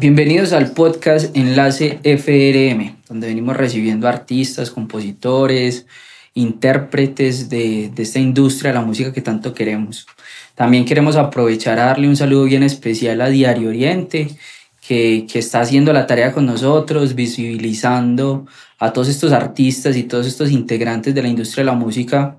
Bienvenidos al podcast Enlace FRM, donde venimos recibiendo artistas, compositores, intérpretes de, esta industria de la música que tanto queremos. También queremos aprovechar a darle un saludo bien especial a Diario Oriente, que, que está haciendo la tarea con nosotros, visibilizando a todos estos artistas y todos estos integrantes de la industria de la música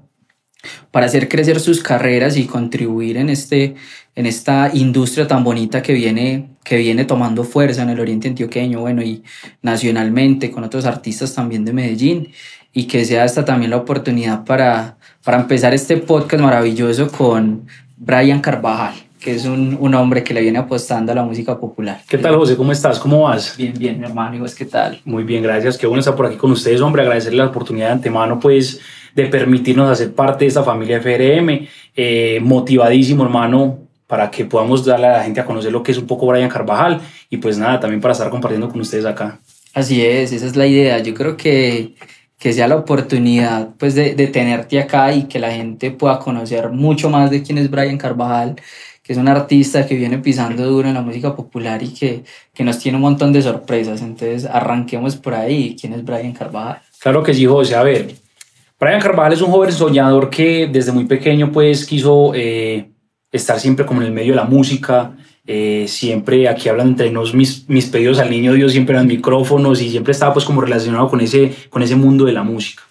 para hacer crecer sus carreras y contribuir en, este, en esta industria tan bonita que viene, que viene tomando fuerza en el oriente antioqueño, bueno, y nacionalmente con otros artistas también de Medellín, y que sea esta también la oportunidad para, para empezar este podcast maravilloso con Brian Carvajal que es un, un, hombre que le viene apostando a la música popular. ¿Qué tal, José? ¿Cómo estás? ¿Cómo vas? Bien, bien, mi hermano. ¿Y vos qué tal? Muy bien, gracias. Qué bueno estar por aquí con ustedes, hombre. Agradecerle la oportunidad de antemano, pues, de permitirnos hacer parte de esta familia FRM. Eh, motivadísimo, hermano, para que podamos darle a la gente a conocer lo que es un poco Brian Carvajal y pues nada, también para estar compartiendo con ustedes acá. Así es, esa es la idea. Yo creo que, que sea la oportunidad pues de, de tenerte acá y que la gente pueda conocer mucho más de quién es Brian Carvajal, que es un artista que viene pisando duro en la música popular y que, que nos tiene un montón de sorpresas. Entonces arranquemos por ahí. ¿Quién es Brian Carvajal? Claro que sí, José. A ver, Brian Carvajal es un joven soñador que desde muy pequeño pues quiso eh, estar siempre como en el medio de la música. Eh, siempre aquí hablan entre nos mis, mis pedidos al niño Dios siempre eran micrófonos y siempre estaba pues como relacionado con ese, con ese mundo de la música.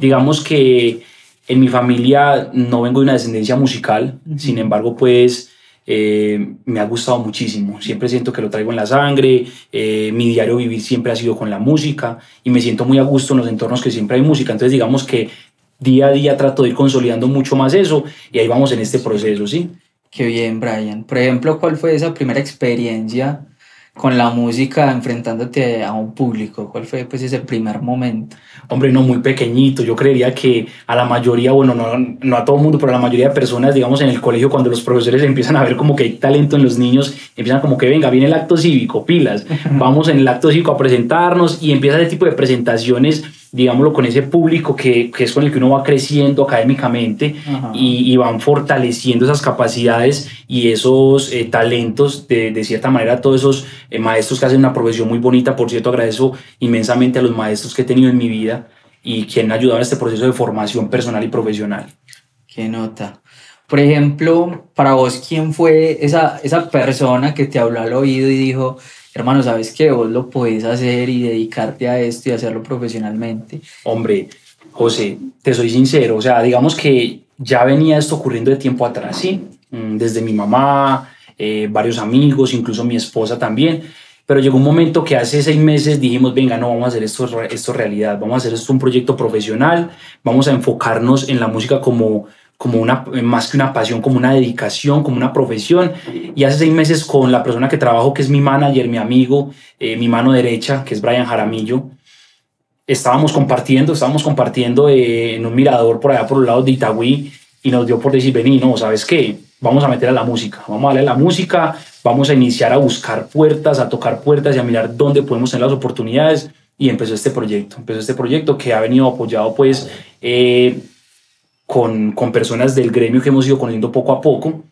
Digamos que en mi familia no vengo de una descendencia musical, sin embargo pues eh, me ha gustado muchísimo. Siempre siento que lo traigo en la sangre. Eh, mi diario vivir siempre ha sido con la música y me siento muy a gusto en los entornos que siempre hay música. Entonces, digamos que día a día trato de ir consolidando mucho más eso y ahí vamos en este proceso, ¿sí? Qué bien, Brian. Por ejemplo, ¿cuál fue esa primera experiencia con la música enfrentándote a un público? ¿Cuál fue pues ese primer momento? Hombre, no, muy pequeñito. Yo creería que a la mayoría, bueno, no, no a todo el mundo, pero a la mayoría de personas, digamos, en el colegio, cuando los profesores empiezan a ver como que hay talento en los niños, empiezan como que venga, viene el acto cívico, pilas, vamos en el acto cívico a presentarnos y empieza ese tipo de presentaciones digámoslo, con ese público que, que, es con el que uno va creciendo académicamente y, y, van fortaleciendo esas capacidades y esos eh, talentos, de, de, cierta manera, todos esos eh, maestros que hacen una profesión muy bonita. Por cierto, agradezco inmensamente a los maestros que he tenido en mi vida y que han ayudado a este proceso de formación personal y profesional. Qué nota. Por ejemplo, para vos, ¿quién fue esa, esa persona que te habló al oído y dijo, hermano, sabes que vos lo puedes hacer y dedicarte a esto y hacerlo profesionalmente. Hombre, José, te soy sincero, o sea, digamos que ya venía esto ocurriendo de tiempo atrás, ¿sí? Mm, desde mi mamá, eh, varios amigos, incluso mi esposa también. Pero llegó un momento que hace seis meses dijimos, venga, no, vamos a hacer esto, esto realidad, vamos a hacer esto un proyecto profesional, vamos a enfocarnos en la música como, como una, más que una pasión, como una dedicación, como una profesión. Y hace seis meses con la persona que trabajo, que es mi manager, mi amigo, eh, mi mano derecha, que es Brian Jaramillo, estábamos compartiendo, estábamos compartiendo eh, en un mirador por allá por los lados de Itagüí y nos dio por decir, vení, no, ¿sabes qué? Vamos a meter a la música, vamos a darle a la música, vamos a iniciar a buscar puertas, a tocar puertas y a mirar dónde podemos tener las oportunidades. Y empezó este proyecto, empezó este proyecto que ha venido apoyado pues eh, con, con, personas del gremio que hemos ido conociendo poco a poco.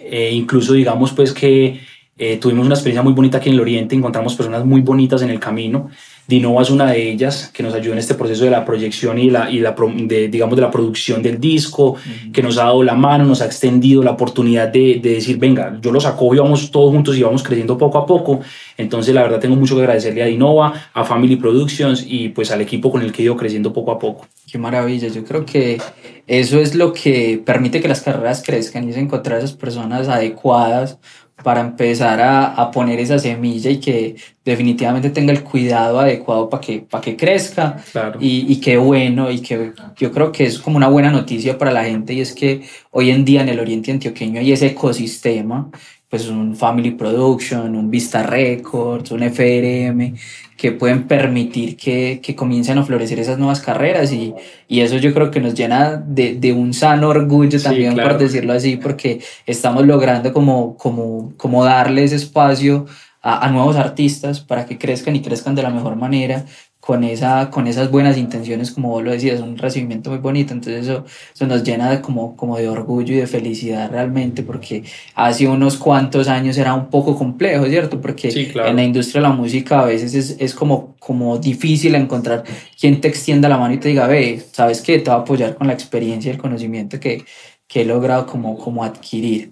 Eh, incluso digamos pues que eh, tuvimos una experiencia muy bonita aquí en el Oriente, encontramos personas muy bonitas en el camino. Dinova es una de ellas que nos ayudó en este proceso de la proyección y la, y la de, digamos, de la producción del disco, que nos ha dado la mano, nos ha extendido la oportunidad de, de, decir, venga, yo los acojo y vamos todos juntos y vamos creciendo poco a poco. Entonces, la verdad, tengo mucho que agradecerle a Dinova, a Family Productions y pues al equipo con el que he ido creciendo poco a poco. Qué maravilla, yo creo que eso es lo que permite que las carreras crezcan y es encontrar esas personas adecuadas para empezar a, a, poner esa semilla y que definitivamente tenga el cuidado adecuado para que, para que crezca claro. y, y qué bueno y que yo creo que es como una buena noticia para la gente y es que hoy en día en el oriente antioqueño hay ese ecosistema pues un Family Production, un Vista Records, un FRM, que pueden permitir que, que comiencen a florecer esas nuevas carreras y, y eso yo creo que nos llena de, de un sano orgullo también, claro. por decirlo así, porque estamos logrando como, como, como darle ese espacio a, a nuevos artistas para que crezcan y crezcan de la mejor manera con, esa, con esas buenas intenciones, como vos lo decías, un recibimiento muy bonito, entonces eso, eso nos llena de, como, como de orgullo y de felicidad realmente, porque hace unos cuantos años era un poco complejo, ¿cierto? Porque en la industria de la música a veces es, es, como, como difícil encontrar quien te extienda la mano y te diga, ve, ¿sabes qué? Te va a apoyar con la experiencia y el conocimiento que, que he logrado como, como adquirir.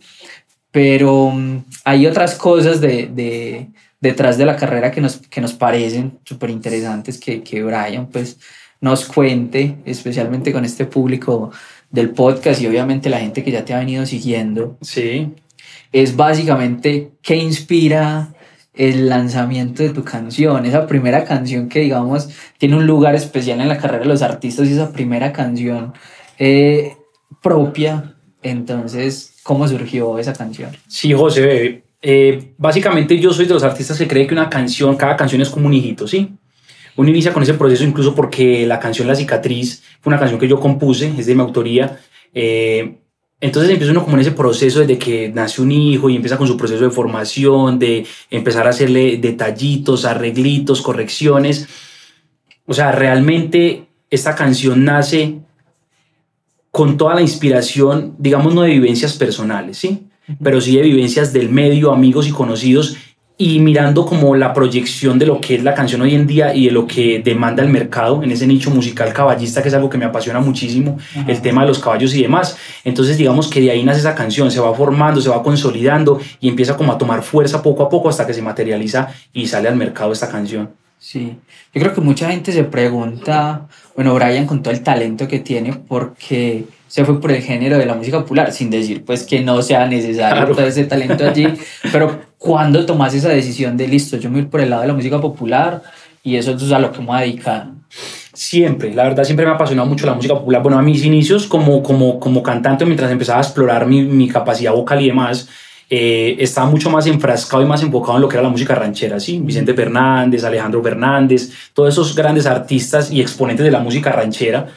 Pero um, hay otras cosas de, de detrás de la carrera que nos, que nos parecen súper interesantes que, que Brian pues nos cuente, especialmente con este público del podcast y obviamente la gente que ya te ha venido siguiendo. Sí. Es básicamente qué inspira el lanzamiento de tu canción, esa primera canción que digamos tiene un lugar especial en la carrera de los artistas y esa primera canción eh, propia. Entonces, ¿cómo surgió esa canción? Sí, José, eh, básicamente yo soy de los artistas que cree que una canción, cada canción es como un hijito, ¿sí? Uno inicia con ese proceso incluso porque la canción La Cicatriz fue una canción que yo compuse, es de mi autoría. Eh, entonces empieza uno como en ese proceso desde que nace un hijo y empieza con su proceso de formación, de empezar a hacerle detallitos, arreglitos, correcciones. O sea, realmente esta canción nace con toda la inspiración, digamos, no de vivencias personales, ¿sí? Pero sí de vivencias del medio, amigos y conocidos, y mirando como la proyección de lo que es la canción hoy en día y de lo que demanda el mercado en ese nicho musical caballista, que es algo que me apasiona muchísimo, el tema de los caballos y demás. Entonces digamos que de ahí nace esa canción, se va formando, se va consolidando y empieza como a tomar fuerza poco a poco hasta que se materializa y sale al mercado esta canción. Sí, yo creo que mucha gente se pregunta, bueno, Brian con todo el talento que tiene, ¿por qué se fue por el género de la música popular? Sin decir pues que no sea necesario todo ese talento allí, pero ¿cuándo tomas esa decisión de listo, yo me voy por el lado de la música popular y eso es a lo que me voy a dedicar? Siempre, la verdad siempre me ha apasionado mucho la música popular. Bueno, a mis inicios como, como, como cantante, mientras empezaba a explorar mi, mi capacidad vocal y demás, eh, estaba mucho más enfrascado y más enfocado en lo que era la música ranchera, ¿sí? Vicente Fernández, Alejandro Fernández, todos esos grandes artistas y exponentes de la música ranchera.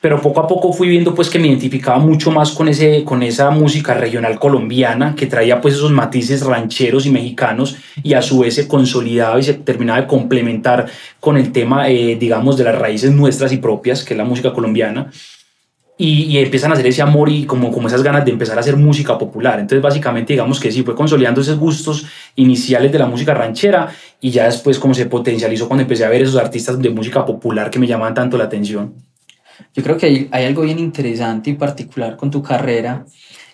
Pero poco a poco fui viendo pues que me identificaba mucho más con, ese, con esa música regional colombiana que traía pues esos matices rancheros y mexicanos y a su vez se consolidaba y se terminaba de complementar con el tema, eh, digamos, de las raíces nuestras y propias, que es la música colombiana y, empiezan a hacer ese amor y como, como esas ganas de empezar a hacer música popular. Entonces, básicamente, digamos que sí, fue consolidando esos gustos iniciales de la música ranchera y ya después como se potencializó cuando empecé a ver esos artistas de música popular que me llamaban tanto la atención. Yo creo que hay, hay algo bien interesante y particular con tu carrera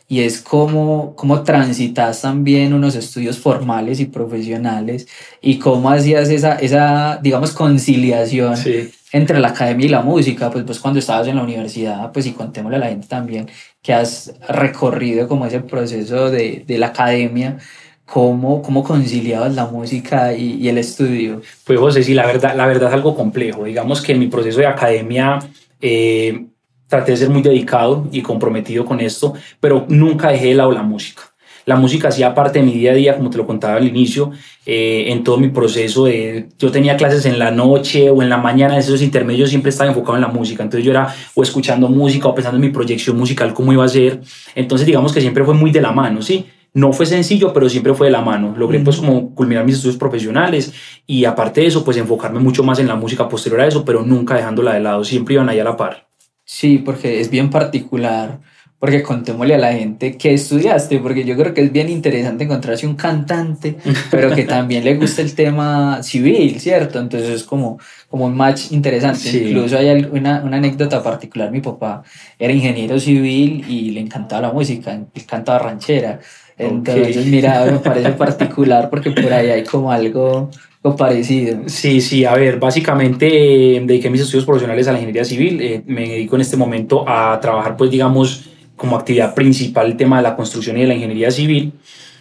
y es cómo, cómo transitas también unos estudios formales y profesionales y cómo hacías esa, esa digamos, conciliación sí entre la academia y la música, pues, pues cuando estabas en la universidad, pues y contémosle a la gente también que has recorrido como ese proceso de, de la academia, ¿cómo, cómo conciliabas la música y, y, el estudio? Pues José, sí, la verdad, la verdad es algo complejo. Digamos que en mi proceso de academia eh, traté de ser muy dedicado y comprometido con esto, pero nunca dejé de lado la música. La música hacía parte de mi día a día, como te lo contaba al inicio, eh, en todo mi proceso. De, yo tenía clases en la noche o en la mañana, esos intermedios siempre estaba enfocado en la música. Entonces yo era o escuchando música o pensando en mi proyección musical, cómo iba a ser. Entonces digamos que siempre fue muy de la mano, ¿sí? No fue sencillo, pero siempre fue de la mano. Logré pues como culminar mis estudios profesionales y aparte de eso, pues enfocarme mucho más en la música posterior a eso, pero nunca dejándola de lado, siempre iban ahí a la par. Sí, porque es bien particular porque contémosle a la gente que estudiaste, porque yo creo que es bien interesante encontrarse un cantante, pero que también le gusta el tema civil, ¿cierto? Entonces es como, como un match interesante. Incluso hay una, una, anécdota particular, mi papá era ingeniero civil y le encantaba la música, él cantaba ranchera. Entonces, mira, me parece particular porque por ahí hay como algo parecido. Sí, sí, a ver, básicamente eh, dediqué mis estudios profesionales a la ingeniería civil, eh, me dedico en este momento a trabajar, pues digamos, como actividad principal el tema de la construcción y de la ingeniería civil.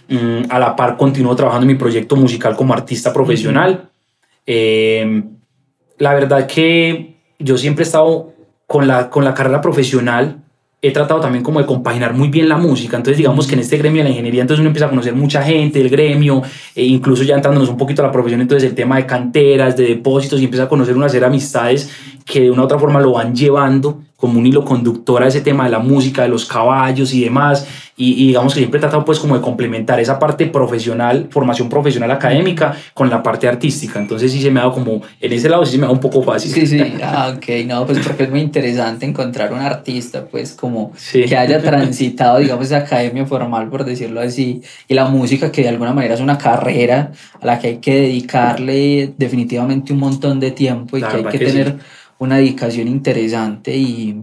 Mm, a la par continúo trabajando en mi proyecto musical como artista profesional. Em, la verdad que yo siempre he estado con la, con la carrera profesional, he tratado también como de compaginar muy bien la música. Entonces, digamos que en este gremio de la ingeniería, entonces uno empieza a conocer mucha gente del gremio, e incluso ya entrándonos un poquito a la profesión, entonces el tema de canteras, de depósitos, y empieza a conocer una serie de amistades que de una u otra forma lo van llevando como un hilo conductor a ese tema de la música, de los caballos y demás. Y, digamos que siempre he tratado pues como de complementar esa parte profesional, formación profesional académica con la parte artística. Entonces sí se me ha dado como, en ese lado sí se me da un poco fácil. Sí, sí, ah, ok, no, pues porque es muy interesante encontrar un artista pues como que haya transitado digamos esa academia formal por decirlo así y la música que de alguna manera es una carrera a la que hay que dedicarle definitivamente un montón de tiempo y que hay que, tener una dedicación interesante y,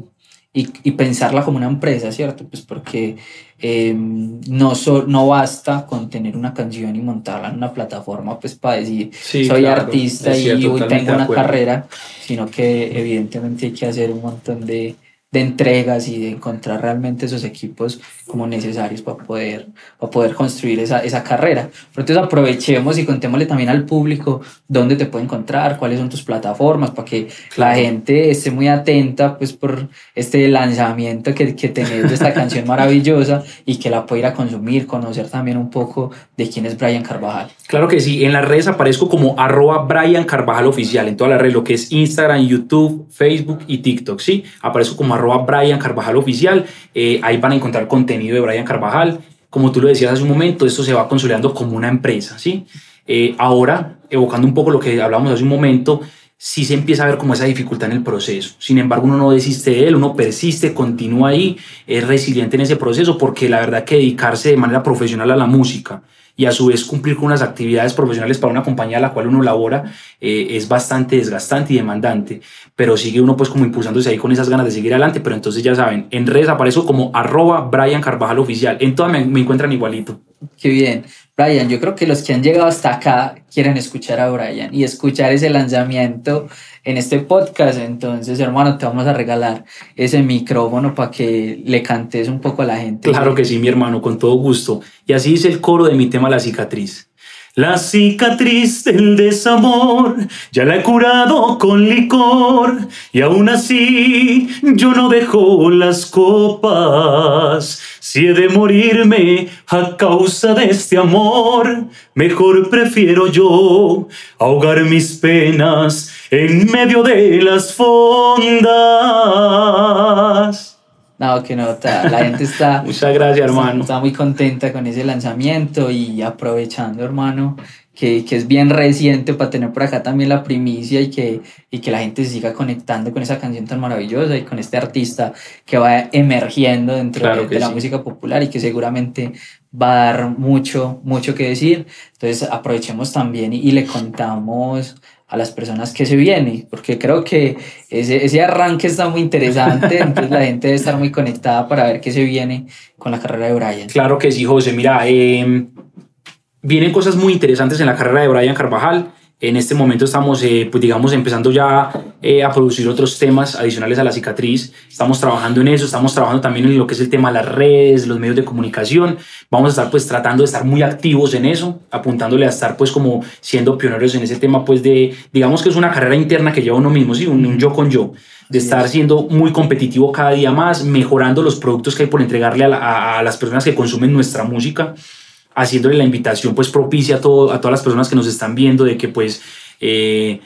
y, y, pensarla como una empresa, ¿cierto? Pues porque em, no, no basta con tener una canción y montarla en una plataforma pues para decir soy artista y hoy tengo una carrera, sino que evidentemente hay que hacer un montón de, de entregas y de encontrar realmente esos equipos como necesarios para poder, para poder construir esa, esa carrera. Pero entonces aprovechemos y contémosle también al público dónde te puede encontrar, cuáles son tus plataformas, para que la gente esté muy atenta pues por este lanzamiento que, que tenés de esta canción maravillosa y que la pueda ir a consumir, conocer también un poco de quién es Brian Carvajal. Claro que sí, en las redes aparezco como arroba Brian Carvajal oficial, en todas las redes, lo que es Instagram, YouTube, Facebook y TikTok, ¿sí? Aparezco como arroba Brian Carvajal oficial, eh, ahí van a encontrar contenido de Brian Carvajal. Como tú lo decías hace un momento, esto se va consolidando como una empresa, ¿sí? Eh, ahora, evocando un poco lo que hablábamos hace un momento, sí se empieza a ver como esa dificultad en el proceso. Sin embargo, uno no desiste de él, uno persiste, continúa ahí, es resiliente en ese proceso, porque la verdad que dedicarse de manera profesional a la música, y a su vez cumplir con unas actividades profesionales para una compañía a la cual uno labora eh, es bastante desgastante y demandante, pero sigue uno pues como impulsándose ahí con esas ganas de seguir adelante, pero entonces ya saben, en redes aparezco como arroba Brian Carvajal Oficial, en todas me, me encuentran igualito. Qué bien. Brian, yo creo que los que han llegado hasta acá quieren escuchar a Brian y escuchar ese lanzamiento en este podcast. Entonces, hermano, te vamos a regalar ese micrófono para que le cantes un poco a la gente. Claro que sí, mi hermano, con todo gusto. Y así dice el coro de mi tema La cicatriz. La cicatriz del desamor ya la he curado con licor y aún así yo no dejo las copas. Si he de morirme a causa de este amor, mejor prefiero yo ahogar mis penas en medio de las fondas. No, que nota. La gente está. Muchas gracias, hermano. Está, muy contenta con ese lanzamiento y aprovechando, hermano, que, que, es bien reciente para tener por acá también la primicia y que, y que la gente se siga conectando con esa canción tan maravillosa y con este artista que va emergiendo dentro de, la música popular y que seguramente va a dar mucho, mucho que decir. Entonces aprovechemos también y, y le contamos a las personas que se viene, porque creo que ese, ese arranque está muy interesante, entonces la gente debe estar muy conectada para ver qué se viene con la carrera de Brian. Claro que sí, José, mira, eh, vienen cosas muy interesantes en la carrera de Brian Carvajal. En este momento estamos, eh, pues digamos, empezando ya eh, a producir otros temas adicionales a la cicatriz. Estamos trabajando en eso, estamos trabajando también en lo que es el tema de las redes, los medios de comunicación. Vamos a estar pues tratando de estar muy activos en eso, apuntándole a estar pues como siendo pioneros en ese tema pues de, digamos que es una carrera interna que lleva uno mismo, ¿sí? un, yo con yo, de estar siendo muy competitivo cada día más, mejorando los productos que hay por entregarle a, a las personas que consumen nuestra música haciéndole la invitación pues propicia a, todo, a todas las personas que nos están viendo de que pues eh,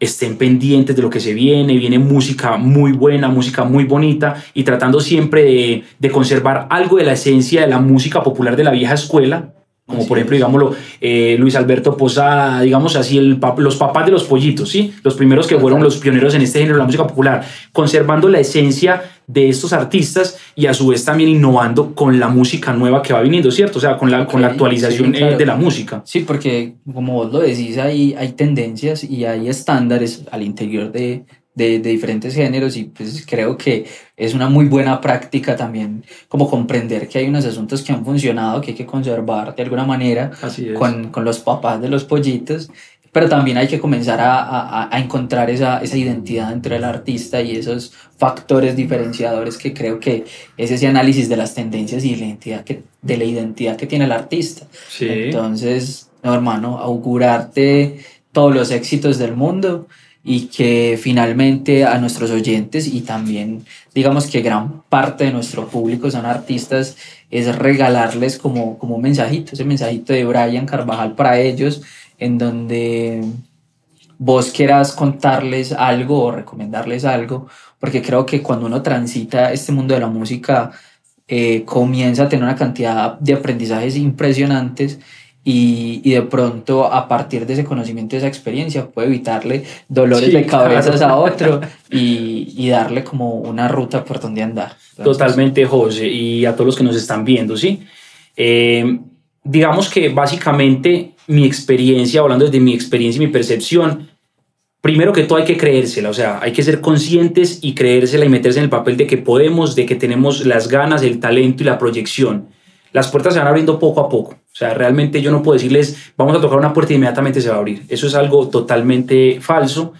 estén pendientes de lo que se viene, viene música muy buena, música muy bonita y tratando siempre de, de conservar algo de la esencia de la música popular de la vieja escuela, como por ejemplo, digámoslo, eh, Luis Alberto Posada, digamos así, el, los papás de los pollitos, ¿sí? Los primeros que fueron los pioneros en este género de la música popular, conservando la esencia de estos artistas y a su vez también innovando con la música nueva que va viniendo, ¿cierto? O sea, con la, con la actualización eh, de la música. Sí, porque como vos lo decís, hay, hay tendencias y hay estándares al interior de, de, diferentes géneros y pues creo que es una muy buena práctica también como comprender que hay unos asuntos que han funcionado, que hay que conservar de alguna manera con, con, los papás de los pollitos, pero también hay que comenzar a, a, a, encontrar esa, esa identidad entre el artista y esos factores diferenciadores que creo que es ese análisis de las tendencias y la identidad que, de la identidad que tiene el artista. Entonces, no, hermano, augurarte todos los éxitos del mundo y que finalmente a nuestros oyentes y también digamos que gran parte de nuestro público son artistas, es regalarles como, como un mensajito, ese mensajito de Brian Carvajal para ellos, en donde vos quieras contarles algo o recomendarles algo, porque creo que cuando uno transita este mundo de la música, eh, comienza a tener una cantidad de aprendizajes impresionantes y, y, de pronto a partir de ese conocimiento, de esa experiencia, puede evitarle dolores de cabezas a otro y, y, darle como una ruta por donde andar. Totalmente, José, y a todos los que nos están viendo, ¿sí? Eh, digamos que básicamente mi experiencia, hablando desde mi experiencia y mi percepción, primero que todo hay que creérsela, o sea, hay que ser conscientes y creérsela y meterse en el papel de que podemos, de que tenemos las ganas, el talento y la proyección. Las puertas se van abriendo poco a poco. O sea, realmente yo no puedo decirles, vamos a tocar una puerta y inmediatamente se va a abrir. Eso es algo totalmente falso,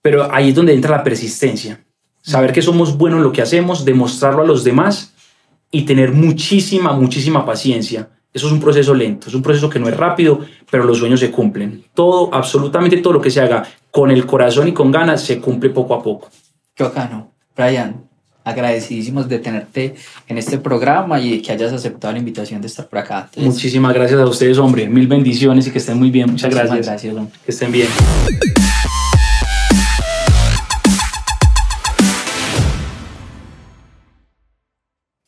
pero ahí es donde entra la persistencia. Saber que somos buenos en lo que hacemos, demostrarlo a los demás y tener muchísima, muchísima paciencia. Eso es un proceso lento, es un proceso que no es rápido, pero los sueños se cumplen. Todo, absolutamente todo lo que se haga con el corazón y con ganas se cumple poco a poco. Qué bacano. Brian, agradecidísimos de tenerte en este programa y de que hayas aceptado la invitación de estar por acá. Muchísimas gracias a ustedes, hombre. Mil bendiciones y que estén muy bien. Muchas gracias. gracias, hombre. Que estén bien.